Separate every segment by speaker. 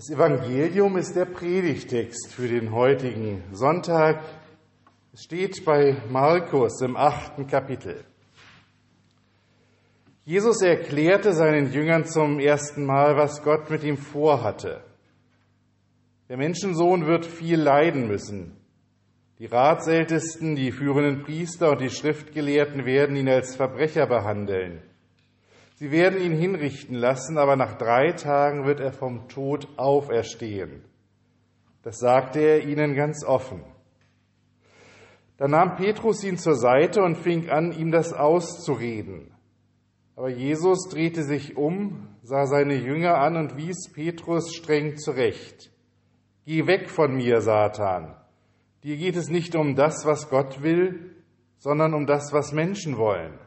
Speaker 1: Das Evangelium ist der Predigtext für den heutigen Sonntag. Es steht bei Markus im achten Kapitel. Jesus erklärte seinen Jüngern zum ersten Mal, was Gott mit ihm vorhatte. Der Menschensohn wird viel leiden müssen. Die Ratsältesten, die führenden Priester und die Schriftgelehrten werden ihn als Verbrecher behandeln. Sie werden ihn hinrichten lassen, aber nach drei Tagen wird er vom Tod auferstehen. Das sagte er ihnen ganz offen. Da nahm Petrus ihn zur Seite und fing an, ihm das auszureden. Aber Jesus drehte sich um, sah seine Jünger an und wies Petrus streng zurecht. Geh weg von mir, Satan. Dir geht es nicht um das, was Gott will, sondern um das, was Menschen wollen.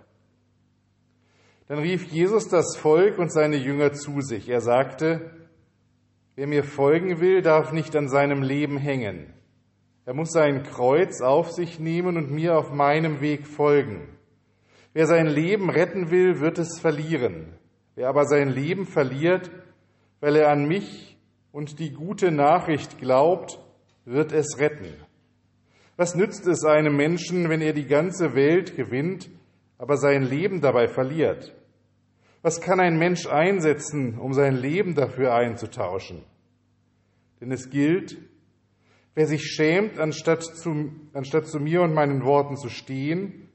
Speaker 1: Dann rief Jesus das Volk und seine Jünger zu sich. Er sagte, wer mir folgen will, darf nicht an seinem Leben hängen. Er muss sein Kreuz auf sich nehmen und mir auf meinem Weg folgen. Wer sein Leben retten will, wird es verlieren. Wer aber sein Leben verliert, weil er an mich und die gute Nachricht glaubt, wird es retten. Was nützt es einem Menschen, wenn er die ganze Welt gewinnt, aber sein Leben dabei verliert? Was kann ein Mensch einsetzen, um sein Leben dafür einzutauschen? Denn es gilt, wer sich schämt, anstatt zu, anstatt zu mir und meinen Worten zu stehen,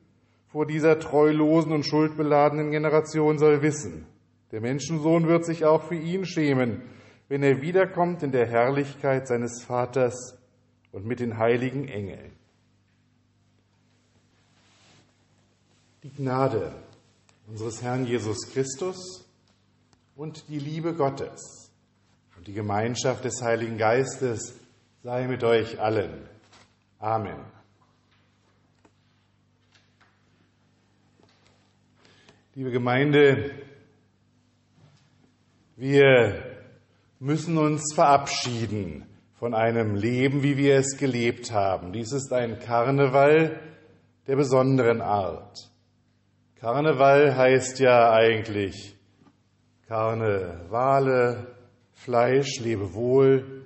Speaker 1: vor dieser treulosen und schuldbeladenen Generation soll wissen, der Menschensohn wird sich auch für ihn schämen, wenn er wiederkommt in der Herrlichkeit seines Vaters und mit den heiligen Engeln. Die Gnade unseres Herrn Jesus Christus und die Liebe Gottes und die Gemeinschaft des Heiligen Geistes sei mit euch allen. Amen. Liebe Gemeinde, wir müssen uns verabschieden von einem Leben, wie wir es gelebt haben. Dies ist ein Karneval der besonderen Art. Karneval heißt ja eigentlich Karnevale, Fleisch, Lebewohl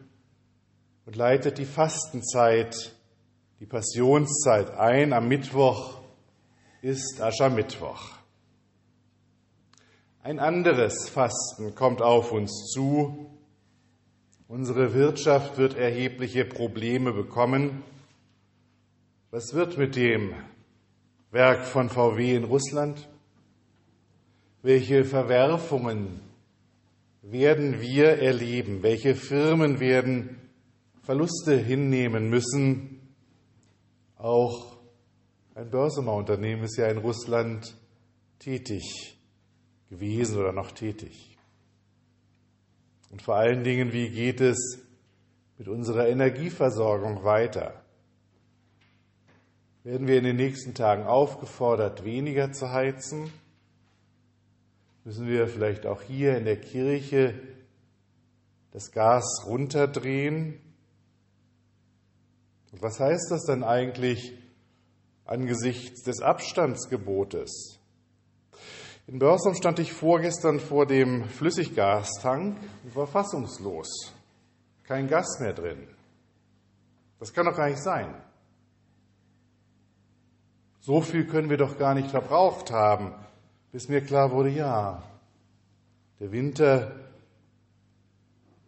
Speaker 1: und leitet die Fastenzeit, die Passionszeit ein. Am Mittwoch ist Aschermittwoch. Ein anderes Fasten kommt auf uns zu. Unsere Wirtschaft wird erhebliche Probleme bekommen. Was wird mit dem Werk von VW in Russland? Welche Verwerfungen werden wir erleben? Welche Firmen werden Verluste hinnehmen müssen? Auch ein Börsenunternehmen ist ja in Russland tätig gewesen oder noch tätig. Und vor allen Dingen, wie geht es mit unserer Energieversorgung weiter? Werden wir in den nächsten Tagen aufgefordert, weniger zu heizen? Müssen wir vielleicht auch hier in der Kirche das Gas runterdrehen? Und was heißt das dann eigentlich angesichts des Abstandsgebotes? In Börsum stand ich vorgestern vor dem Flüssiggastank und war fassungslos. Kein Gas mehr drin. Das kann doch gar nicht sein. So viel können wir doch gar nicht verbraucht haben, bis mir klar wurde, ja, der Winter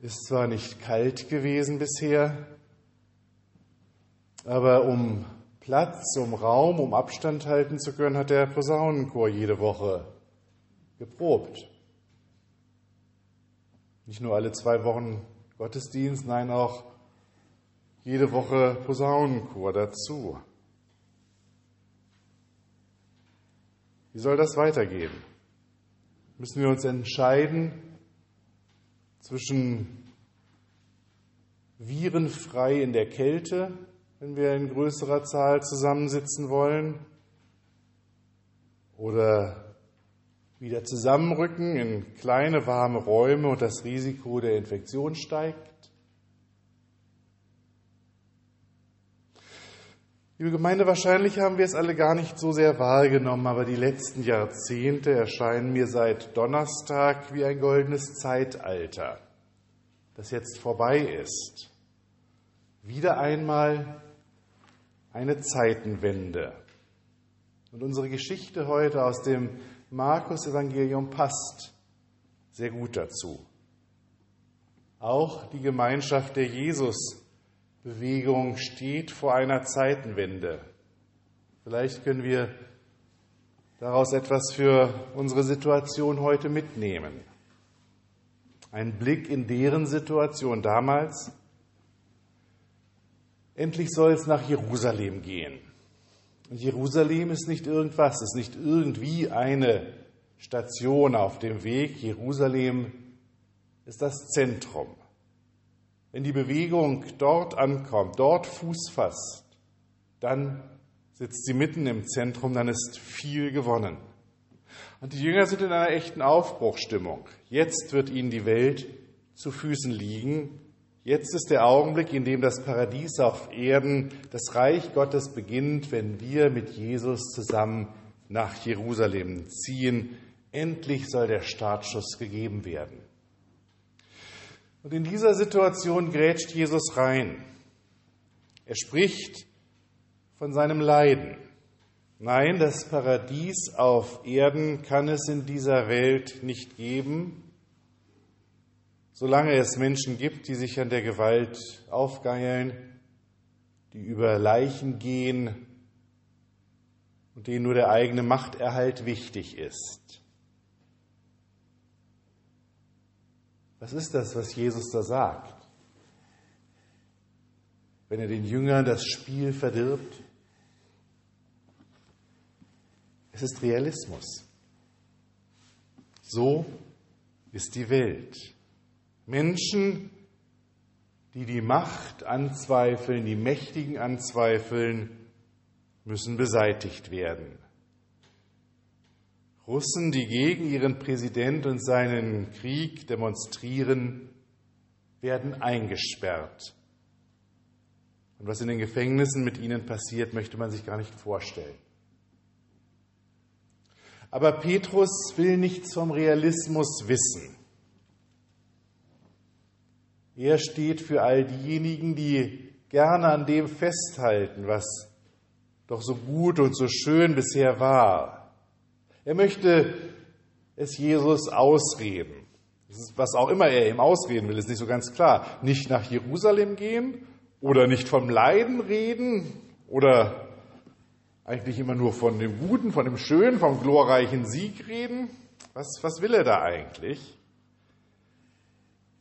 Speaker 1: ist zwar nicht kalt gewesen bisher, aber um Platz, um Raum, um Abstand halten zu können, hat der Posaunenchor jede Woche geprobt. Nicht nur alle zwei Wochen Gottesdienst, nein auch jede Woche Posaunenchor dazu. Wie soll das weitergehen? Müssen wir uns entscheiden zwischen virenfrei in der Kälte, wenn wir in größerer Zahl zusammensitzen wollen, oder wieder zusammenrücken in kleine warme Räume und das Risiko der Infektion steigt? Liebe Gemeinde, wahrscheinlich haben wir es alle gar nicht so sehr wahrgenommen, aber die letzten Jahrzehnte erscheinen mir seit Donnerstag wie ein goldenes Zeitalter. das jetzt vorbei ist. Wieder einmal eine Zeitenwende. Und unsere Geschichte heute aus dem Markus-Evangelium passt sehr gut dazu. Auch die Gemeinschaft der Jesus-Bewegung steht vor einer Zeitenwende. Vielleicht können wir daraus etwas für unsere Situation heute mitnehmen. Ein Blick in deren Situation damals. Endlich soll es nach Jerusalem gehen. Und Jerusalem ist nicht irgendwas, ist nicht irgendwie eine Station auf dem Weg. Jerusalem ist das Zentrum. Wenn die Bewegung dort ankommt, dort Fuß fasst, dann sitzt sie mitten im Zentrum, dann ist viel gewonnen. Und die Jünger sind in einer echten Aufbruchstimmung. Jetzt wird ihnen die Welt zu Füßen liegen. Jetzt ist der Augenblick, in dem das Paradies auf Erden, das Reich Gottes beginnt, wenn wir mit Jesus zusammen nach Jerusalem ziehen. Endlich soll der Startschuss gegeben werden. Und in dieser Situation grätscht Jesus rein. Er spricht von seinem Leiden. Nein, das Paradies auf Erden kann es in dieser Welt nicht geben, solange es Menschen gibt, die sich an der Gewalt aufgeilen, die über Leichen gehen und denen nur der eigene Machterhalt wichtig ist. Was ist das, was Jesus da sagt? Wenn er den Jüngern das Spiel verdirbt? Es ist Realismus. So ist die Welt. Menschen, die die Macht anzweifeln, die Mächtigen anzweifeln, müssen beseitigt werden. Russen, die gegen ihren Präsident und seinen Krieg demonstrieren, werden eingesperrt. Und was in den Gefängnissen mit ihnen passiert, möchte man sich gar nicht vorstellen. Aber Petrus will nichts vom Realismus wissen. Er steht für all diejenigen, die gerne an dem festhalten, was doch so gut und so schön bisher war, er möchte es Jesus ausreden. was auch immer er ihm ausreden will, ist nicht so ganz klar. Nicht nach Jerusalem gehen oder nicht vom Leiden reden oder eigentlich immer nur von dem Guten, von dem Schönen, vom glorreichen Sieg reden. Was, was will er da eigentlich?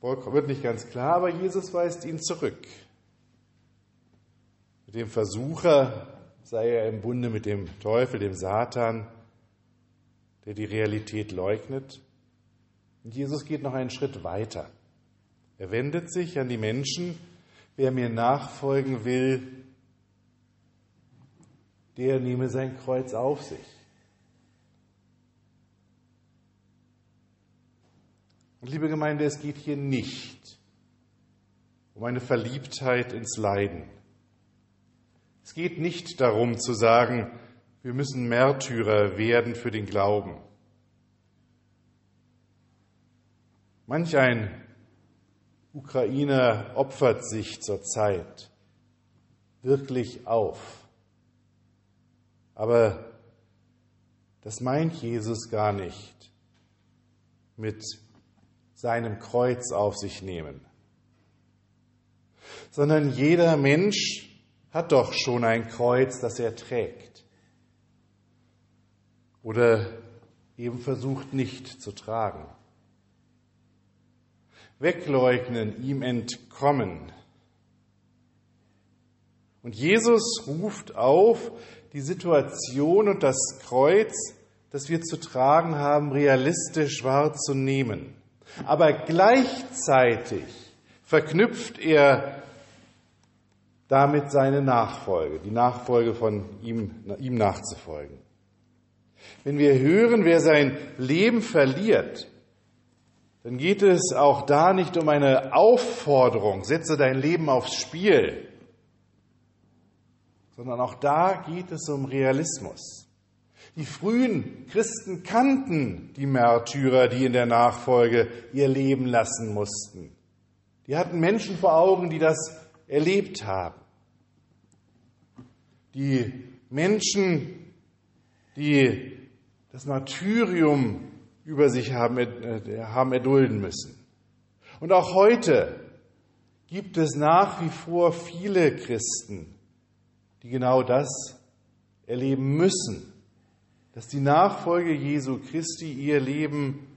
Speaker 1: Wird nicht ganz klar, aber Jesus weist ihn zurück. Mit dem Versucher sei er im Bunde mit dem Teufel, dem Satan der die Realität leugnet. Und Jesus geht noch einen Schritt weiter. Er wendet sich an die Menschen, wer mir nachfolgen will, der nehme sein Kreuz auf sich. Und liebe Gemeinde, es geht hier nicht um eine Verliebtheit ins Leiden. Es geht nicht darum zu sagen, wir müssen Märtyrer werden für den Glauben. Manch ein Ukrainer opfert sich zurzeit wirklich auf. Aber das meint Jesus gar nicht mit seinem Kreuz auf sich nehmen, sondern jeder Mensch hat doch schon ein Kreuz, das er trägt oder eben versucht nicht zu tragen. Wegleugnen, ihm entkommen. Und Jesus ruft auf, die Situation und das Kreuz, das wir zu tragen haben, realistisch wahrzunehmen. Aber gleichzeitig verknüpft er damit seine Nachfolge, die Nachfolge von ihm, ihm nachzufolgen. Wenn wir hören, wer sein Leben verliert, dann geht es auch da nicht um eine Aufforderung, setze dein Leben aufs Spiel, sondern auch da geht es um Realismus. Die frühen Christen kannten die Märtyrer, die in der Nachfolge ihr Leben lassen mussten. Die hatten Menschen vor Augen, die das erlebt haben. Die Menschen, die das Martyrium über sich haben, äh, haben erdulden müssen. Und auch heute gibt es nach wie vor viele Christen, die genau das erleben müssen, dass die Nachfolge Jesu Christi ihr Leben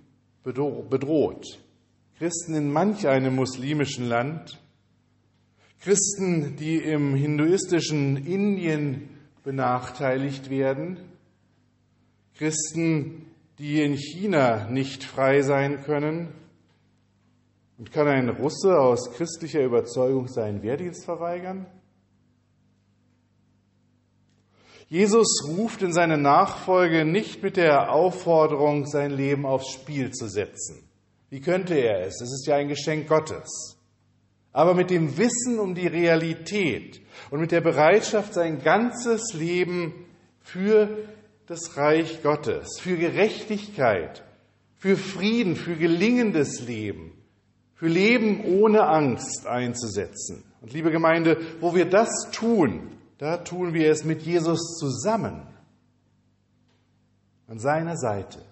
Speaker 1: bedroht. Christen in manch einem muslimischen Land, Christen, die im hinduistischen Indien benachteiligt werden, Christen, die in China nicht frei sein können. Und kann ein Russe aus christlicher Überzeugung seinen Wehrdienst verweigern? Jesus ruft in seine Nachfolge nicht mit der Aufforderung, sein Leben aufs Spiel zu setzen. Wie könnte er es? Es ist ja ein Geschenk Gottes. Aber mit dem Wissen um die Realität und mit der Bereitschaft, sein ganzes Leben für das Reich Gottes, für Gerechtigkeit, für Frieden, für gelingendes Leben, für Leben ohne Angst einzusetzen. Und liebe Gemeinde, wo wir das tun, da tun wir es mit Jesus zusammen, an seiner Seite,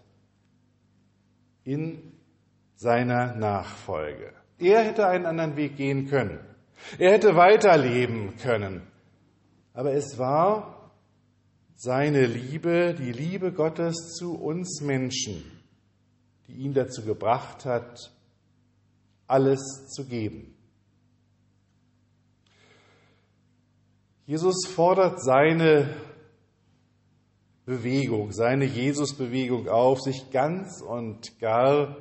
Speaker 1: in seiner Nachfolge. Er hätte einen anderen Weg gehen können. Er hätte weiterleben können. Aber es war seine Liebe, die Liebe Gottes zu uns Menschen, die ihn dazu gebracht hat, alles zu geben. Jesus fordert seine Bewegung, seine Jesusbewegung auf, sich ganz und gar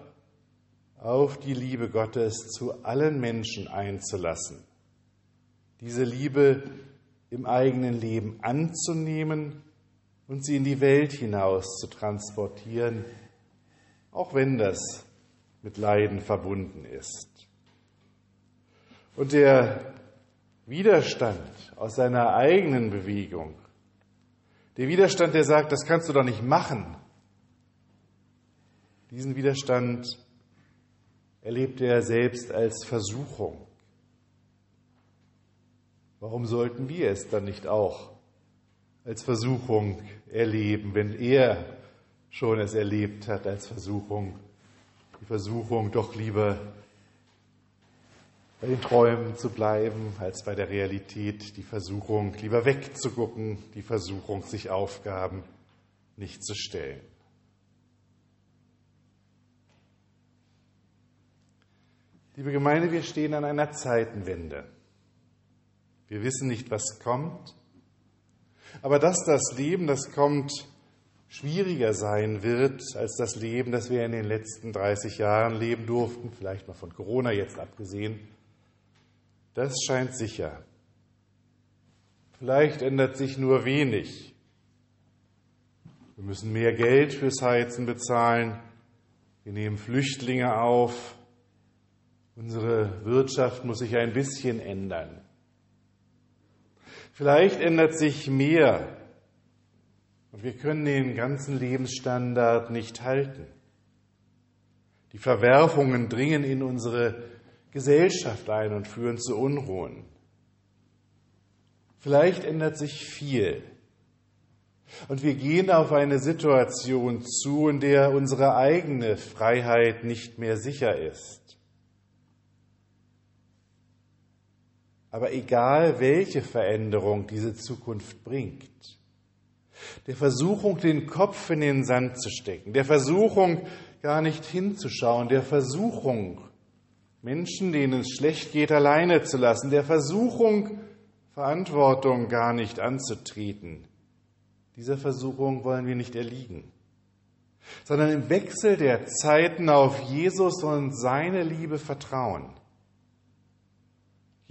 Speaker 1: auf die Liebe Gottes zu allen Menschen einzulassen. Diese Liebe im eigenen Leben anzunehmen und sie in die Welt hinaus zu transportieren, auch wenn das mit Leiden verbunden ist. Und der Widerstand aus seiner eigenen Bewegung, der Widerstand, der sagt, das kannst du doch nicht machen, diesen Widerstand erlebt er selbst als Versuchung. Warum sollten wir es dann nicht auch als Versuchung erleben, wenn er schon es erlebt hat als Versuchung? Die Versuchung, doch lieber bei den Träumen zu bleiben, als bei der Realität. Die Versuchung, lieber wegzugucken. Die Versuchung, sich Aufgaben nicht zu stellen. Liebe Gemeinde, wir stehen an einer Zeitenwende. Wir wissen nicht, was kommt, aber dass das Leben, das kommt, schwieriger sein wird als das Leben, das wir in den letzten 30 Jahren leben durften, vielleicht mal von Corona jetzt abgesehen, das scheint sicher. Vielleicht ändert sich nur wenig. Wir müssen mehr Geld fürs Heizen bezahlen. Wir nehmen Flüchtlinge auf. Unsere Wirtschaft muss sich ein bisschen ändern. Vielleicht ändert sich mehr und wir können den ganzen Lebensstandard nicht halten. Die Verwerfungen dringen in unsere Gesellschaft ein und führen zu Unruhen. Vielleicht ändert sich viel. Und wir gehen auf eine Situation zu, in der unsere eigene Freiheit nicht mehr sicher ist. Aber egal, welche Veränderung diese Zukunft bringt, der Versuchung, den Kopf in den Sand zu stecken, der Versuchung, gar nicht hinzuschauen, der Versuchung, Menschen, denen es schlecht geht, alleine zu lassen, der Versuchung, Verantwortung gar nicht anzutreten. Dieser Versuchung wollen wir nicht erliegen, sondern im Wechsel der Zeiten auf Jesus und seine Liebe vertrauen.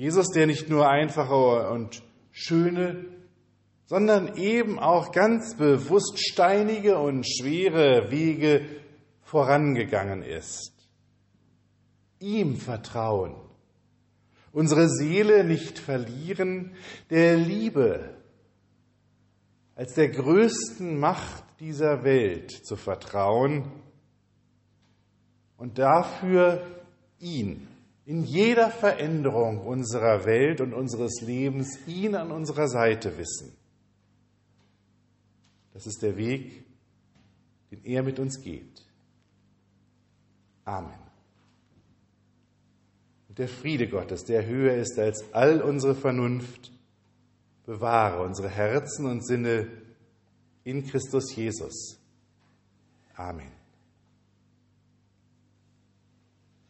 Speaker 1: Jesus, der nicht nur einfache und schöne, sondern eben auch ganz bewusst steinige und schwere Wege vorangegangen ist. Ihm vertrauen, unsere Seele nicht verlieren, der Liebe als der größten Macht dieser Welt zu vertrauen und dafür ihn in jeder Veränderung unserer Welt und unseres Lebens ihn an unserer Seite wissen. Das ist der Weg, den er mit uns geht. Amen. Und der Friede Gottes, der höher ist als all unsere Vernunft, bewahre unsere Herzen und Sinne in Christus Jesus. Amen.